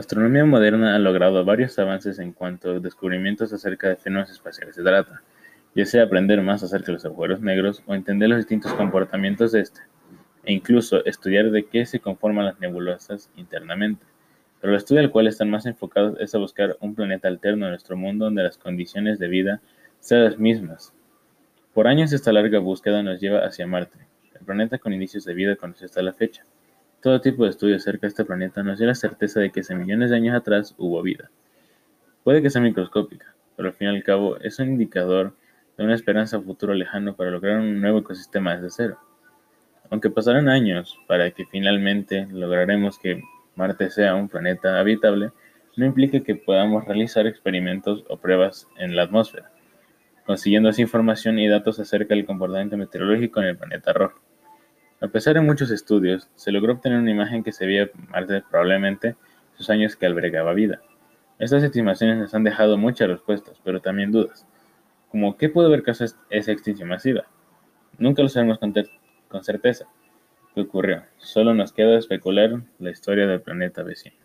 La astronomía moderna ha logrado varios avances en cuanto a descubrimientos acerca de fenómenos espaciales se trata, ya sea aprender más acerca de los agujeros negros o entender los distintos comportamientos de este, e incluso estudiar de qué se conforman las nebulosas internamente. Pero el estudio al cual están más enfocados es a buscar un planeta alterno a nuestro mundo donde las condiciones de vida sean las mismas. Por años esta larga búsqueda nos lleva hacia Marte, el planeta con indicios de vida conocido hasta la fecha. Todo tipo de estudios acerca de este planeta nos dio la certeza de que hace millones de años atrás hubo vida. Puede que sea microscópica, pero al fin y al cabo es un indicador de una esperanza futuro lejano para lograr un nuevo ecosistema desde cero. Aunque pasarán años para que finalmente lograremos que Marte sea un planeta habitable, no implica que podamos realizar experimentos o pruebas en la atmósfera, consiguiendo así información y datos acerca del comportamiento meteorológico en el planeta rojo. A pesar de muchos estudios, se logró obtener una imagen que se veía Marte probablemente sus años que albergaba vida. Estas estimaciones nos han dejado muchas respuestas, pero también dudas, como qué pudo haber causado esa extinción masiva. Nunca lo sabemos con, con certeza qué ocurrió, solo nos queda especular la historia del planeta vecino.